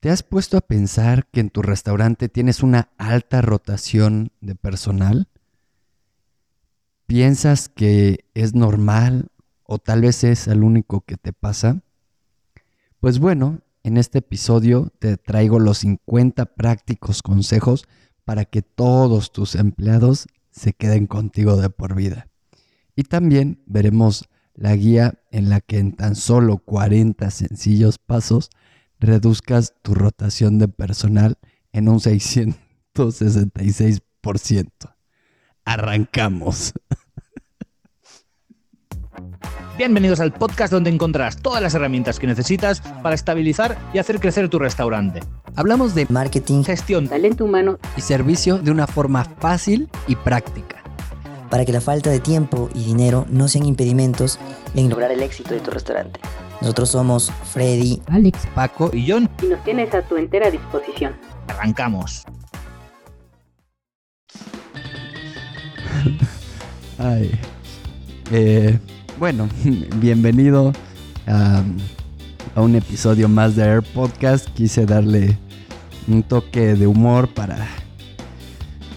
¿Te has puesto a pensar que en tu restaurante tienes una alta rotación de personal? ¿Piensas que es normal o tal vez es el único que te pasa? Pues bueno, en este episodio te traigo los 50 prácticos consejos para que todos tus empleados se queden contigo de por vida. Y también veremos la guía en la que en tan solo 40 sencillos pasos reduzcas tu rotación de personal en un 666%. Arrancamos. Bienvenidos al podcast donde encontrarás todas las herramientas que necesitas para estabilizar y hacer crecer tu restaurante. Hablamos de marketing, gestión, talento humano y servicio de una forma fácil y práctica. Para que la falta de tiempo y dinero no sean impedimentos en lograr el éxito de tu restaurante. Nosotros somos Freddy, Alex, Paco y John. Y nos tienes a tu entera disposición. Arrancamos. Ay. Eh, bueno, bienvenido a, un episodio más de Air Podcast. Quise darle un toque de humor para,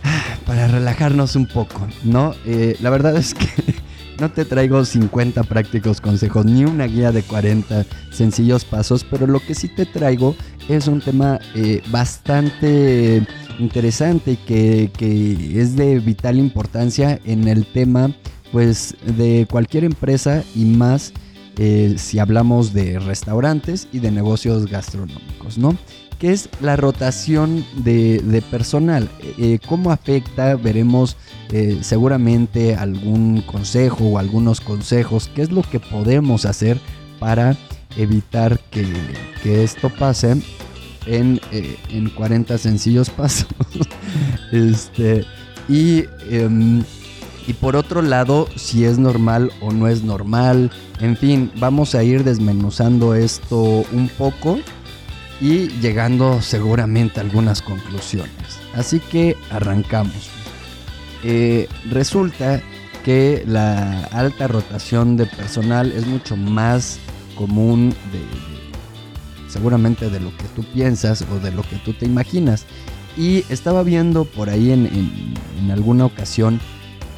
para relajarnos un poco, ¿no? Eh, la verdad es que no te traigo 50 prácticos consejos ni una guía de 40 sencillos pasos, pero lo que sí te traigo es un tema eh, bastante interesante y que, que es de vital importancia en el tema pues de cualquier empresa y más eh, si hablamos de restaurantes y de negocios gastronómicos, ¿no? ¿Qué es la rotación de, personal? Eh, ¿Cómo afecta? Veremos eh, seguramente algún consejo o algunos consejos. ¿Qué es lo que podemos hacer para evitar que, esto pase en, en 40 sencillos pasos? este, y em, y por otro lado, si es normal o no es normal. En fin, vamos a ir desmenuzando esto un poco y llegando seguramente a algunas conclusiones. Así que arrancamos. Eh, resulta que la alta rotación de personal es mucho más común de, seguramente de lo que tú piensas o de lo que tú te imaginas. Y estaba viendo por ahí en, alguna ocasión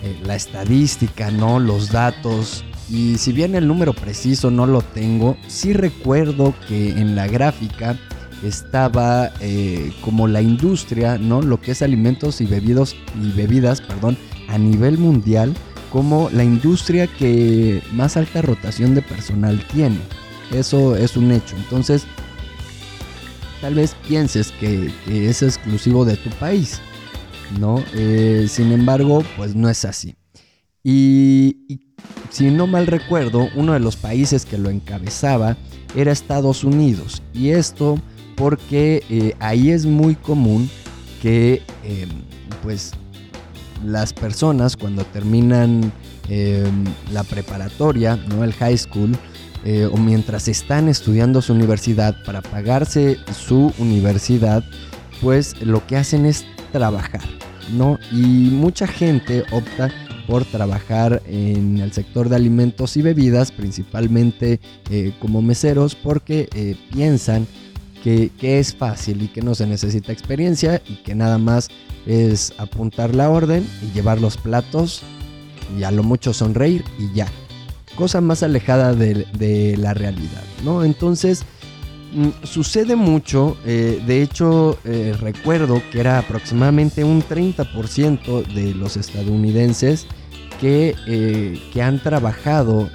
eh, la estadística, ¿no? Los datos. Y si bien el número preciso no lo tengo, sí recuerdo que en la gráfica estaba eh, como la industria, ¿no? Lo que es alimentos y bebidos y bebidas, perdón, a nivel mundial, como la industria que más alta rotación de personal tiene. Eso es un hecho. Entonces, tal vez pienses que es exclusivo de tu país. ¿no? Eh, sin embargo, pues no es así. Y, si no mal recuerdo, uno de los países que lo encabezaba era Estados Unidos. Y esto porque eh, ahí es muy común que em, pues las personas cuando terminan em, la preparatoria, ¿no? el high school, eh, o mientras están estudiando su universidad para pagarse su universidad, pues lo que hacen es trabajar. ¿no? Y mucha gente opta por trabajar en el sector de alimentos y bebidas, principalmente eh, como meseros, porque eh, piensan que, es fácil y que no se necesita experiencia y que nada más es apuntar la orden y llevar los platos y a lo mucho sonreír y ya. Cosa más alejada de, de la realidad, ¿no? Entonces, sucede mucho, eh, de hecho eh, recuerdo que era aproximadamente un 30% de los estadounidenses que, eh, que han trabajado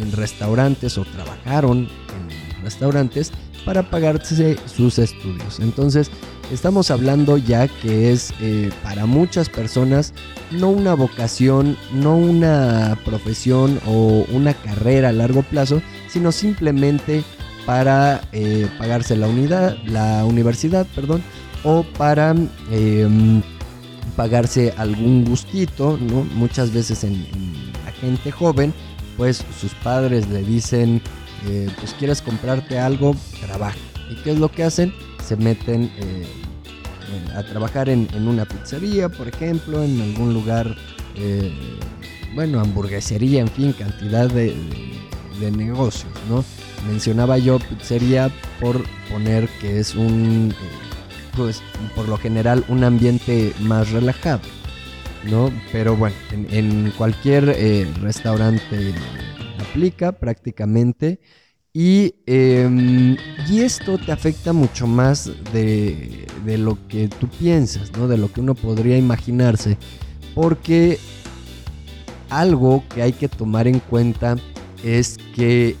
en, restaurantes o trabajaron en restaurantes para pagarse sus estudios. Entonces estamos hablando ya que es para muchas personas no una vocación, no una profesión o una carrera a largo plazo, sino simplemente para eh, pagarse la unidad, la universidad, perdón, o para em, pagarse algún gustito, ¿no? Muchas veces en, la gente joven, pues sus padres le dicen, eh, pues quieres comprarte algo, trabaja. ¿Y qué es lo que hacen? Se meten eh, a trabajar en, una pizzería, por ejemplo, en algún lugar, bueno, hamburguesería, en fin, cantidad de, de negocios, ¿no? Mencionaba yo, sería por poner que es un, eh, pues por lo general, un ambiente más relajado, ¿no? Pero bueno, en, cualquier eh, restaurante aplica prácticamente. Y, em, y, esto te afecta mucho más de, de, lo que tú piensas, ¿no? De lo que uno podría imaginarse. Porque algo que hay que tomar en cuenta es que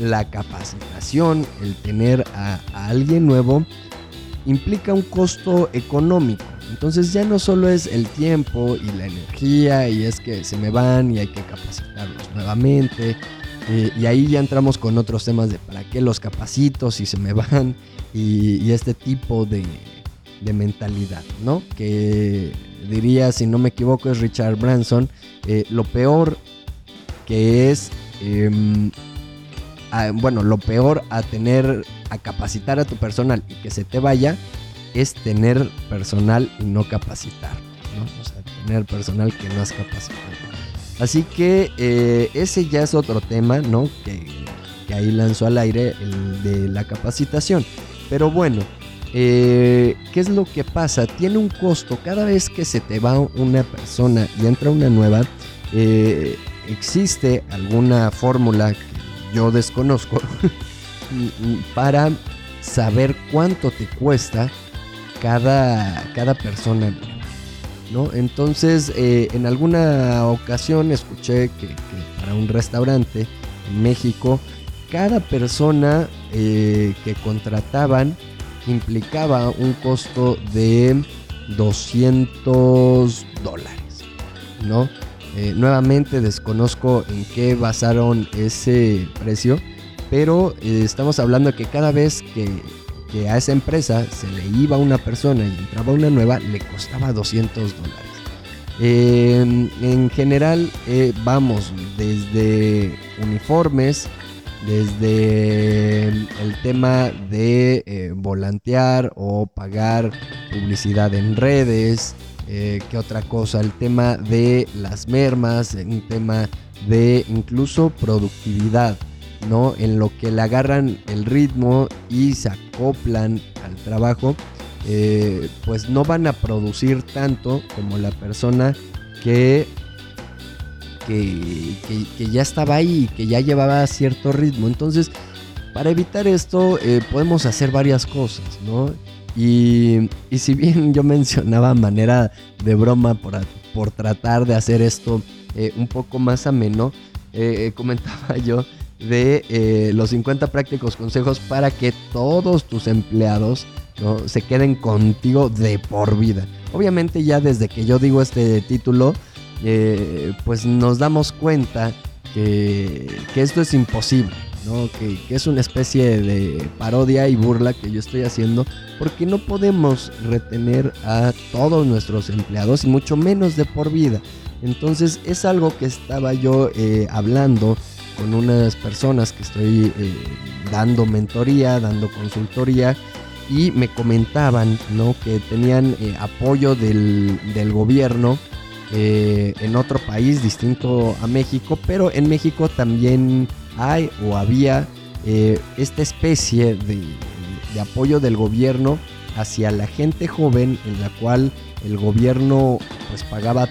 la capacitación, el tener a, alguien nuevo, implica un costo económico. Entonces ya no solo es el tiempo y la energía y es que se me van y hay que capacitarlos nuevamente. Eh, y ahí ya entramos con otros temas de para qué los capacito si se me van y, este tipo de, mentalidad, ¿no? Que diría, si no me equivoco, es Richard Branson, eh, lo peor que es Bueno, lo peor a tener, a capacitar a tu personal y que se te vaya es tener personal y no capacitar, O sea, tener personal que no has capacitado. Así que eh, ese ya es otro tema, ¿no? Que, ahí lanzó al aire, el de la capacitación. Pero bueno, eh, ¿qué es lo que pasa? Tiene un costo. Cada vez que se te va una persona y entra una nueva, eh, existe alguna fórmula yo desconozco para saber cuánto te cuesta cada, cada persona. ¿no? Entonces, eh, en alguna ocasión escuché que, para un restaurante en México, cada persona eh, que contrataban implicaba un costo de 200 dólares, ¿no? Eh, nuevamente desconozco en qué basaron ese precio, pero eh, estamos hablando que cada vez que, a esa empresa se le iba una persona y entraba una nueva, le costaba 200 dólares. en general, eh, vamos desde uniformes, desde el tema de volantear o pagar publicidad en redes, eh, ¿Qué otra cosa? El tema de las mermas, un tema de incluso productividad, ¿no? En lo que le agarran el ritmo y se acoplan al trabajo, eh, pues no van a producir tanto como la persona que, que, ya estaba ahí que ya llevaba cierto ritmo. Entonces, para evitar esto, eh, podemos hacer varias cosas, ¿no? Y, si bien yo mencionaba manera de broma por, por tratar de hacer esto eh, un poco más ameno, eh, eh, comentaba yo de los 50 prácticos consejos para que todos tus empleados ¿no? se queden contigo de por vida. Obviamente ya desde que yo digo este título, pues nos damos cuenta que, que esto es imposible. Que, es una especie de parodia y burla que yo estoy haciendo, porque no podemos retener a todos nuestros empleados y mucho menos de por vida. Entonces es algo que estaba yo eh, hablando con unas personas que estoy eh, dando mentoría, dando consultoría y me comentaban ¿no? que tenían eh, apoyo del, del gobierno en otro país distinto a México, pero en México también hay o había eh, esta especie de, apoyo del gobierno hacia la gente joven en la cual el gobierno pues pagaba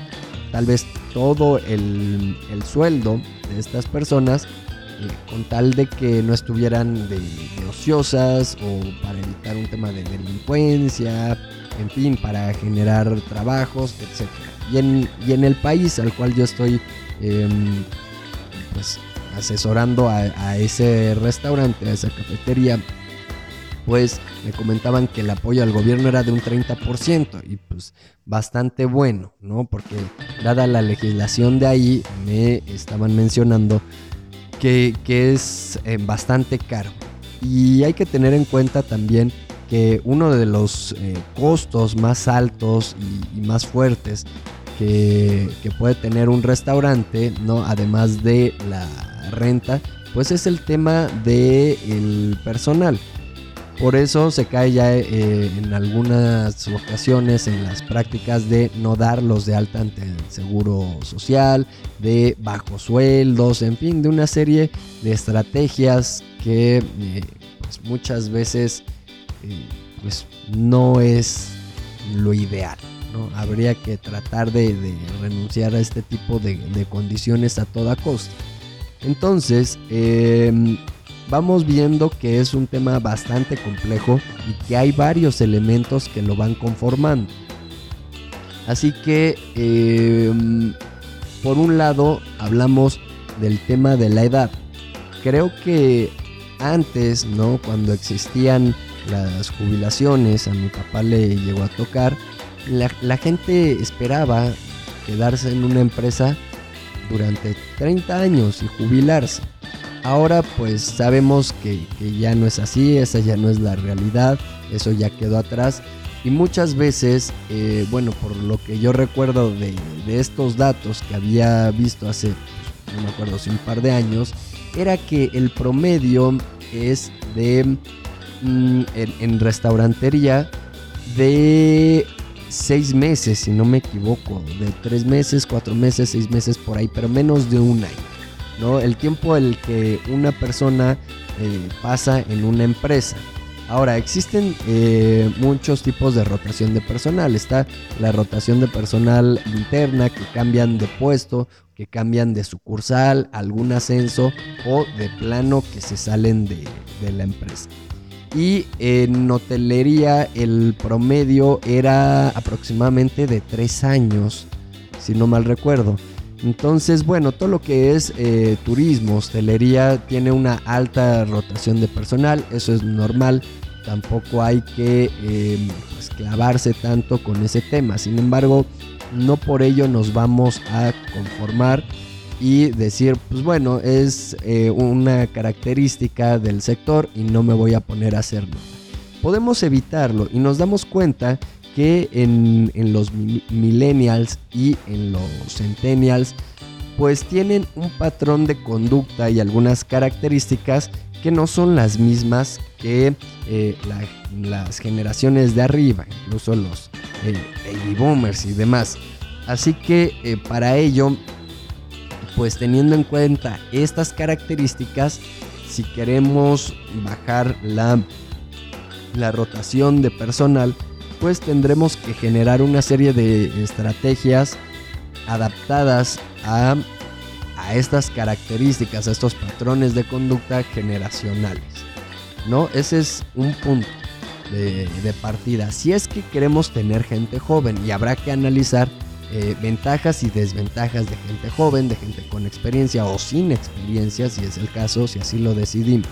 tal vez todo el, sueldo de estas personas eh, con tal de que no estuvieran de, ociosas o para evitar un tema de delincuencia, en fin, para generar trabajos, etc. Y en, y en el país al cual yo estoy em, pues asesorando a, ese restaurante, a esa cafetería, pues me comentaban que el apoyo al gobierno era de un 30% y pues bastante bueno, ¿no? Porque dada la legislación de ahí, me estaban mencionando que, es eh, bastante caro. Y hay que tener en cuenta también que uno de los eh, costos más altos y, más fuertes que, que, puede tener un restaurante, ¿no? Además de la renta, pues es el tema del personal. Por eso se cae ya eh, en algunas ocasiones en las prácticas de no darlos de alta ante el seguro social, de bajos sueldos, en fin, de una serie de estrategias que eh, pues muchas veces eh, pues no es lo ideal. ¿no? Habría que tratar de, renunciar a este tipo de, condiciones a toda costa. Entonces, em, vamos viendo que es un tema bastante complejo y que hay varios elementos que lo van conformando. Así que, em, por un lado, hablamos del tema de la edad. Creo que antes, ¿no? Cuando existían las jubilaciones, a mi papá le llegó a tocar, la, gente esperaba quedarse en una empresa durante 30 años y jubilarse. Ahora pues sabemos que, ya no es así, esa ya no es la realidad, eso ya quedó atrás. Y muchas veces, eh, bueno, por lo que yo recuerdo de, estos datos que había visto hace, pues, no me acuerdo si un par de años, era que el promedio es de, mm, en restaurantería, de seis meses, si no me equivoco, de tres meses, cuatro meses, seis meses por ahí, pero menos de un año. ¿no? El tiempo el que una persona eh, pasa en una empresa. Ahora, existen eh, muchos tipos de rotación de personal. Está la rotación de personal interna que cambian de puesto, que cambian de sucursal, algún ascenso o de plano que se salen de, de la empresa y en hotelería el promedio era aproximadamente de tres años, si no mal recuerdo. Entonces, bueno, todo lo que es eh, turismo, hostelería, tiene una alta rotación de personal, eso es normal, tampoco hay que em, clavarse tanto con ese tema. Sin embargo, no por ello nos vamos a conformar y decir, pues bueno, es eh, una característica del sector y no me voy a poner a hacerlo. Podemos evitarlo y nos damos cuenta que en, los millennials y en los centennials pues tienen un patrón de conducta y algunas características que no son las mismas que eh, las generaciones de arriba, incluso los eh, baby boomers y demás. Así que para ello pues teniendo en cuenta estas características, si queremos bajar la, la rotación de personal, pues tendremos que generar una serie de estrategias adaptadas a, a estas características, a estos patrones de conducta generacionales. ¿No? Ese es un punto de, de partida. Si es que queremos tener gente joven y habrá que analizar eh, ventajas y desventajas de gente joven, de gente con experiencia o sin experiencia, si es el caso, si así lo decidimos.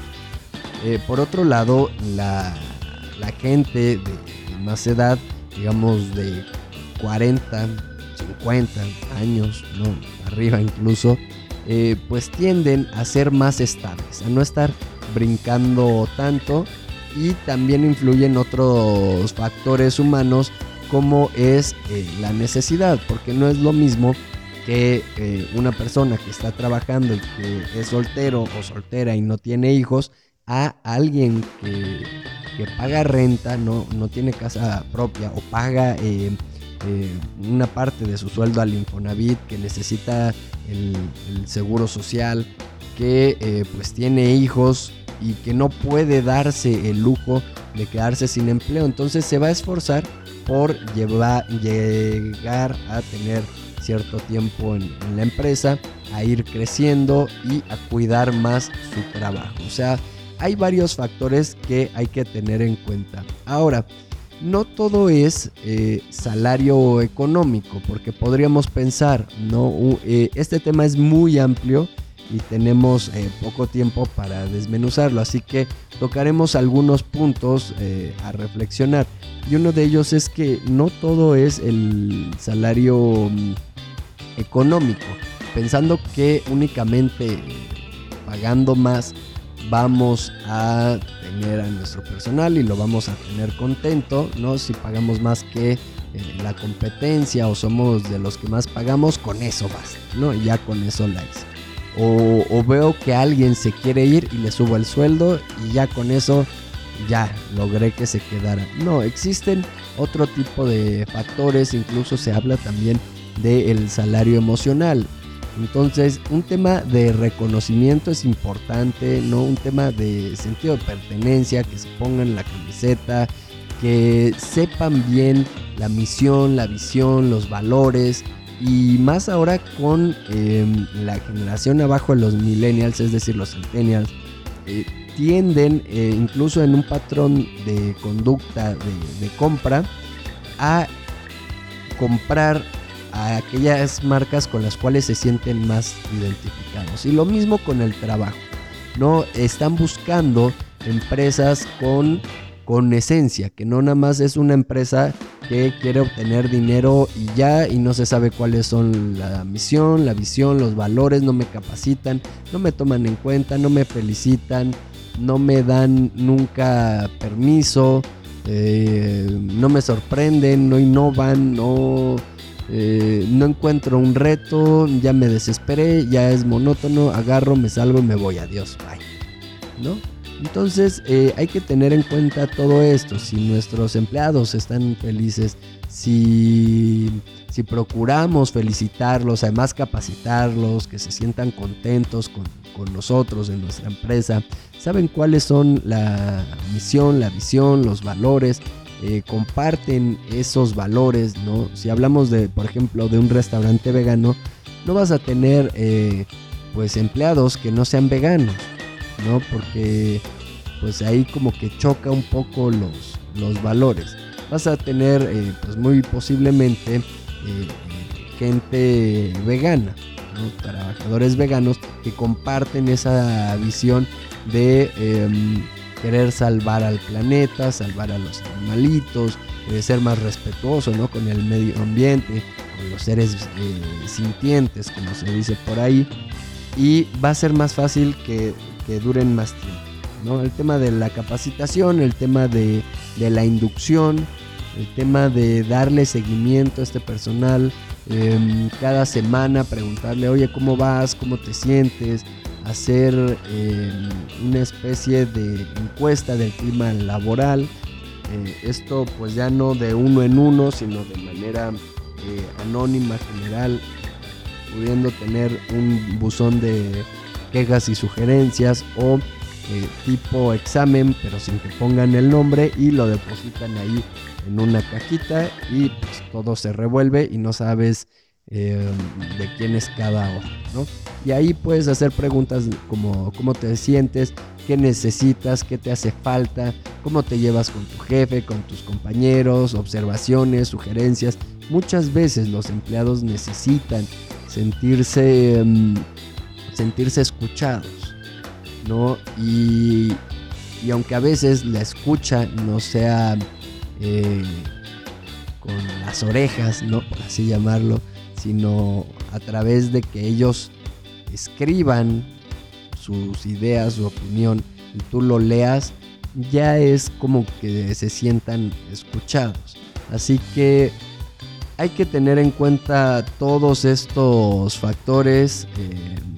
Eh, por otro lado, la, gente de, más edad, digamos de 40, 50 años, arriba incluso, eh, pues tienden a ser más estables, a no estar brincando tanto y también influyen otros factores humanos como es eh, la necesidad, porque no es lo mismo que eh, una persona que está trabajando y que es soltero o soltera y no tiene hijos, a alguien que, paga renta, no, no tiene casa propia o paga eh, una parte de su sueldo al Infonavit, que necesita el, el seguro social, que pues tiene hijos y que no puede darse el lujo de quedarse sin empleo. Entonces se va a esforzar por llegar a tener cierto tiempo en, la empresa, a ir creciendo y a cuidar más su trabajo. O sea, hay varios factores que hay que tener en cuenta. Ahora, no todo es eh, salario económico, porque podríamos pensar, no, eh, este tema es muy amplio y tenemos eh, poco tiempo para desmenuzarlo, así que tocaremos algunos puntos eh, a reflexionar. Y uno de ellos es que no todo es el salario mm, económico, pensando que únicamente pagando más vamos a tener a nuestro personal y lo vamos a tener contento, ¿no? Si pagamos más que eh, la competencia o somos de los que más pagamos, con eso basta, ¿no? Ya con eso la hice. O, veo que alguien se quiere ir y le subo el sueldo y ya con eso ya logré que se quedara. No, existen otro tipo de factores, incluso se habla también del salario emocional. Entonces, un tema de reconocimiento es importante, ¿no? Un tema de sentido de pertenencia, que se pongan la camiseta, que sepan bien la misión, la visión, los valores. Y más ahora con em, la generación abajo de los millennials, es decir, los centennials, eh, tienden, eh, incluso en un patrón de conducta de compra, a comprar a aquellas marcas con las cuales se sienten más identificados. Y lo mismo con el trabajo. No están buscando empresas con con esencia, que no nada más es una empresa que quiere obtener dinero y ya y no se sabe cuáles son la misión, la visión, los valores, no me capacitan, no me toman en cuenta, no me felicitan, no me dan nunca permiso, eh, no me sorprenden, no innovan, no, eh, no encuentro un reto, ya me desesperé, ya es monótono, agarro, me salgo y me voy, adiós, bye. ¿No? Entonces eh, hay que tener en cuenta todo esto. Si nuestros empleados están felices, si, si procuramos felicitarlos, además capacitarlos, que se sientan contentos con, con nosotros en nuestra empresa, saben cuáles son la misión, la visión, los valores, eh, comparten esos valores, ¿no? Si hablamos de, por ejemplo, de un restaurante vegano, no vas a tener eh, pues empleados que no sean veganos ¿no? Porque pues ahí como que choca un poco los, los valores. Vas a tener eh, pues muy posiblemente eh, gente vegana, trabajadores veganos que comparten esa visión de em, querer salvar al planeta, salvar a los animalitos, de ser más respetuoso ¿no? con el medio ambiente, con los seres eh, sintientes, como se dice por ahí. Y va a ser más fácil que que duren más tiempo. ¿no? El tema de la capacitación, el tema de, la inducción, el tema de darle seguimiento a este personal, em, cada semana preguntarle, oye, ¿cómo vas? ¿Cómo te sientes? Hacer em, una especie de encuesta del clima laboral. Eh, esto pues ya no de uno en uno, sino de manera eh, anónima, general, pudiendo tener un buzón de quejas y sugerencias o eh, tipo examen, pero sin que pongan el nombre y lo depositan ahí en una cajita y pues todo se revuelve y no sabes eh, de quién es cada hoja. Y ahí puedes hacer preguntas como cómo te sientes, qué necesitas, qué te hace falta, cómo te llevas con tu jefe, con tus compañeros, observaciones, sugerencias. Muchas veces los empleados necesitan sentirse... Em, sentirse escuchados, ¿no? Y, aunque a veces la escucha no sea eh, con las orejas, ¿no? Por así llamarlo, sino a través de que ellos escriban sus ideas, su opinión, y tú lo leas, ya es como que se sientan escuchados. Así que hay que tener en cuenta todos estos factores. Eh,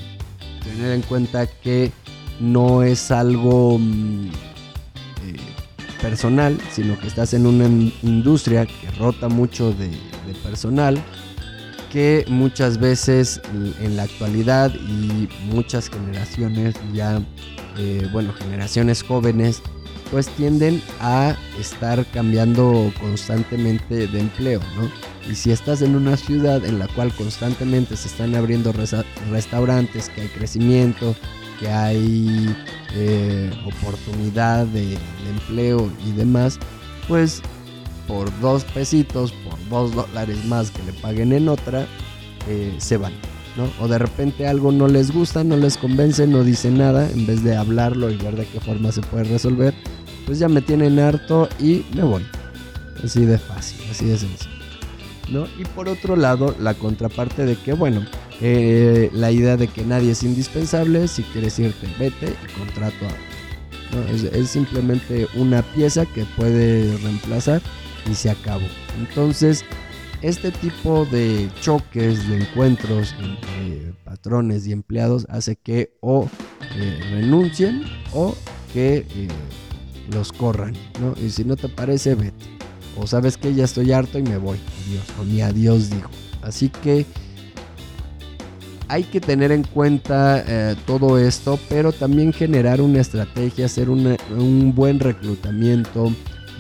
tener en cuenta que no es algo mm, eh, personal, sino que estás en una industria que rota mucho de, personal, que muchas veces en la actualidad y muchas generaciones ya, eh, bueno, generaciones jóvenes, pues tienden a estar cambiando constantemente de empleo. Y si estás en una ciudad en la cual constantemente se están abriendo restaurantes, que hay crecimiento, que hay eh, oportunidad de, empleo y demás, pues por dos pesitos, por dos dólares más que le paguen en otra, eh, se van. ¿no? O de repente algo no les gusta, no les convence, no dicen nada, en vez de hablarlo y ver de qué forma se puede resolver, pues ya me tienen harto y me voy. Así de fácil, así de sencillo. Y por otro lado, la contraparte de que, bueno, eh, la idea de que nadie es indispensable, si quieres irte, vete y contrato a ¿no? es, es, simplemente una pieza que puede reemplazar y se acabó. Entonces, este tipo de choques, de encuentros entre patrones y empleados hace que o eh, renuncien o que eh, los corran, ¿no? Y si no te parece, vete. O sabes que ya estoy harto y me voy. Adiós. O ni adiós digo. Así que hay que tener en cuenta eh, todo esto, pero también generar una estrategia, hacer un buen reclutamiento,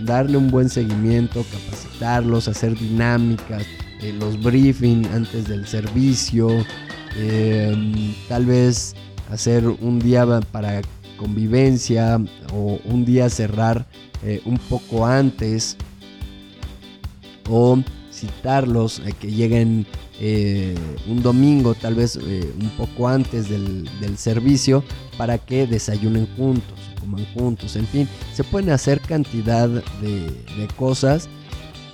darle un buen seguimiento, capacitarlos, hacer dinámicas, eh, los briefings antes del servicio, em, tal vez hacer un día para convivencia o un día cerrar eh, un poco antes o citarlos que lleguen eh, un domingo, tal vez eh, un poco antes del, servicio, para que desayunen juntos, coman juntos, en fin, se pueden hacer cantidad de, cosas.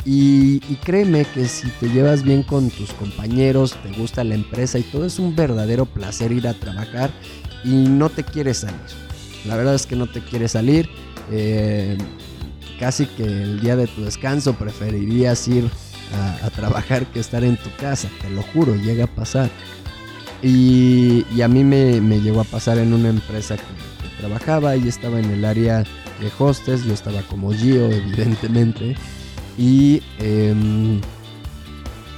Y, créeme que si te llevas bien con tus compañeros, te gusta la empresa y todo, es un verdadero placer ir a trabajar y no te quieres salir. La verdad es que no te quieres salir. Eh, casi que el día de tu descanso preferirías ir a, trabajar que estar en tu casa, te lo juro, llega a pasar. Y, a mí me, llegó a pasar en una empresa que, trabajaba y estaba en el área de hostes, yo estaba como Gio, evidentemente. Y, em,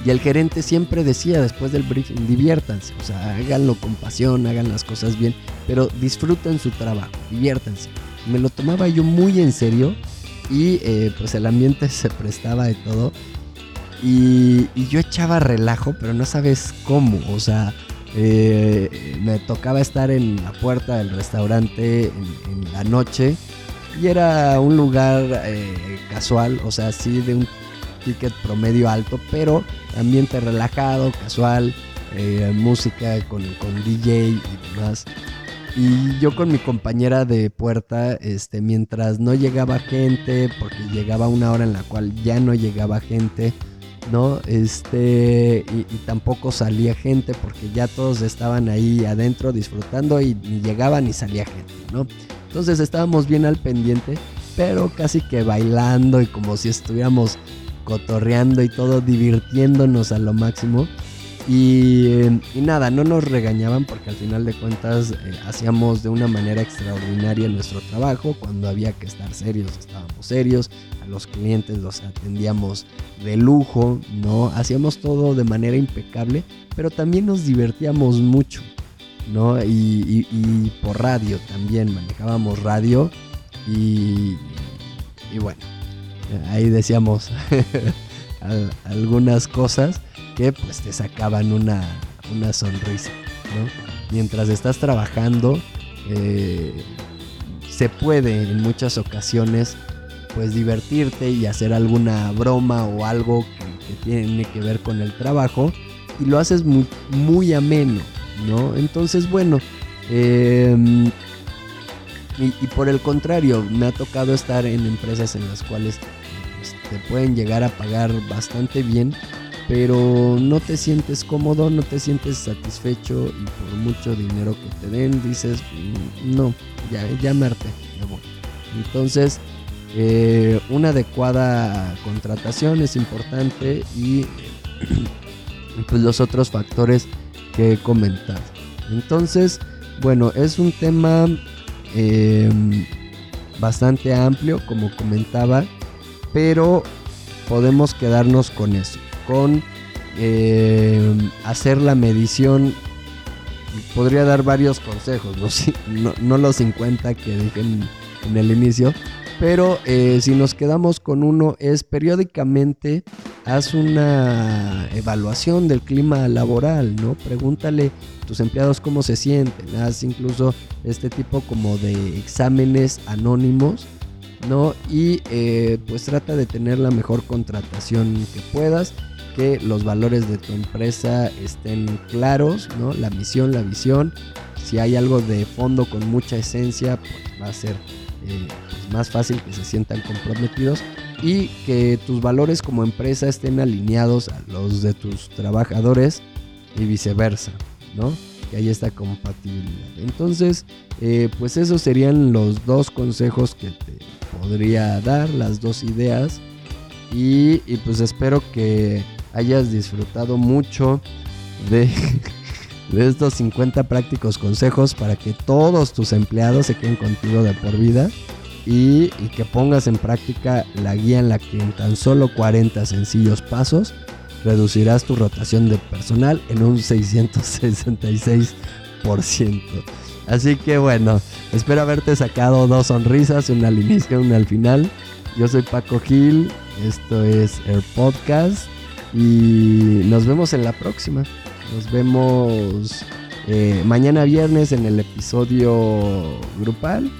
y el gerente siempre decía después del briefing, diviértanse, o sea, háganlo con pasión, hagan las cosas bien, pero disfruten su trabajo, diviértanse. Me lo tomaba yo muy en serio y eh, pues el ambiente se prestaba de todo. Y, yo echaba relajo, pero no sabes cómo. O sea, eh, me tocaba estar en la puerta del restaurante en, la noche. Y era un lugar eh, casual, o sea, sí de un ticket promedio alto, pero ambiente relajado, casual, música con, con DJ y demás. Y yo con mi compañera de puerta, este, mientras no llegaba gente, porque llegaba una hora en la cual ya no llegaba gente, ¿no? Este, y, tampoco salía gente porque ya todos estaban ahí adentro disfrutando y ni llegaba ni salía gente, ¿no? Entonces estábamos bien al pendiente, pero casi que bailando y como si estuviéramos cotorreando y todo, divirtiéndonos a lo máximo. Y, nada, no nos regañaban porque al final de cuentas eh, hacíamos de una manera extraordinaria nuestro trabajo. Cuando había que estar serios, estábamos serios. A los clientes los atendíamos de lujo, ¿no? Hacíamos todo de manera impecable, pero también nos divertíamos mucho, ¿no? Y, por radio también, manejábamos radio y, y bueno, ahí decíamos algunas cosas pues te sacaban una, sonrisa, Mientras estás trabajando, eh, se puede en muchas ocasiones pues divertirte y hacer alguna broma o algo que, tiene que ver con el trabajo y lo haces muy, muy ameno, ¿no? Entonces, bueno, em, y, por el contrario, me ha tocado estar en empresas en las cuales pues, te pueden llegar a pagar bastante bien pero no te sientes cómodo, no te sientes satisfecho y por mucho dinero que te den dices, mm, no, ya, ya me Entonces, eh, una adecuada contratación es importante y pues los otros factores que he comentado. Entonces, bueno, es un tema em, bastante amplio, como comentaba, pero podemos quedarnos con eso con eh, hacer la medición. Podría dar varios consejos, no, no, los 50 que dije en, el inicio, pero eh, si nos quedamos con uno es periódicamente haz una evaluación del clima laboral, ¿no? Pregúntale a tus empleados cómo se sienten, haz incluso este tipo como de exámenes anónimos, ¿no? Y eh, pues trata de tener la mejor contratación que puedas que los valores de tu empresa estén claros, ¿no? La misión, la visión. Si hay algo de fondo con mucha esencia, pues va a ser eh, pues, más fácil que se sientan comprometidos y que tus valores como empresa estén alineados a los de tus trabajadores y viceversa, ¿no? Que haya esta compatibilidad. Entonces, eh, pues esos serían los dos consejos que te podría dar, las dos ideas. y pues espero que hayas disfrutado mucho de, estos 50 prácticos consejos para que todos tus empleados se queden contigo de por vida y, y, que pongas en práctica la guía en la que en tan solo 40 sencillos pasos reducirás tu rotación de personal en un 666%. Así que bueno, espero haberte sacado dos sonrisas, una al inicio, una al final. Yo soy Paco Gil, esto es Air Podcast y nos vemos en la próxima. Nos vemos eh, mañana viernes en el episodio grupal,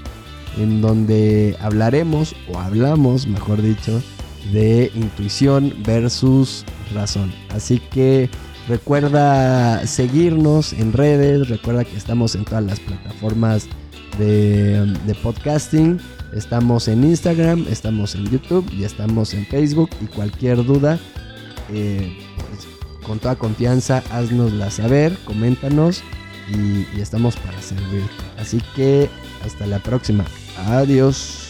en donde hablaremos, o hablamos, mejor dicho, de intuición versus razón. Así que recuerda seguirnos en redes, recuerda que estamos en todas las plataformas de, de podcasting. Estamos en Instagram, estamos en YouTube y estamos en Facebook. Y cualquier duda, eh, pues, con toda confianza, haznosla saber, coméntanos y, y estamos para servir. Así que hasta la próxima. Adiós.